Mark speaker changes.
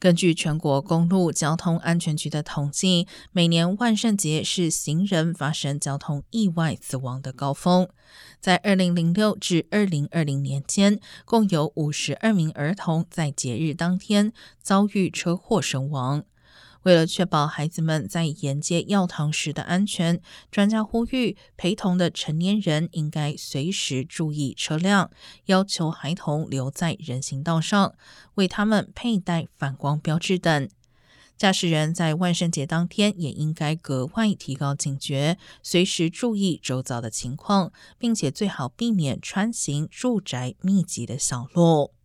Speaker 1: 根据全国公路交通安全局的统计，每年万圣节是行人发生交通意外死亡的高峰。在二零零六至二零二零年间，共有五十二名儿童在节日当天遭遇车祸身亡。为了确保孩子们在沿街药堂时的安全，专家呼吁陪同的成年人应该随时注意车辆，要求孩童留在人行道上，为他们佩戴反光标志等。驾驶人在万圣节当天也应该格外提高警觉，随时注意周遭的情况，并且最好避免穿行住宅密集的小路。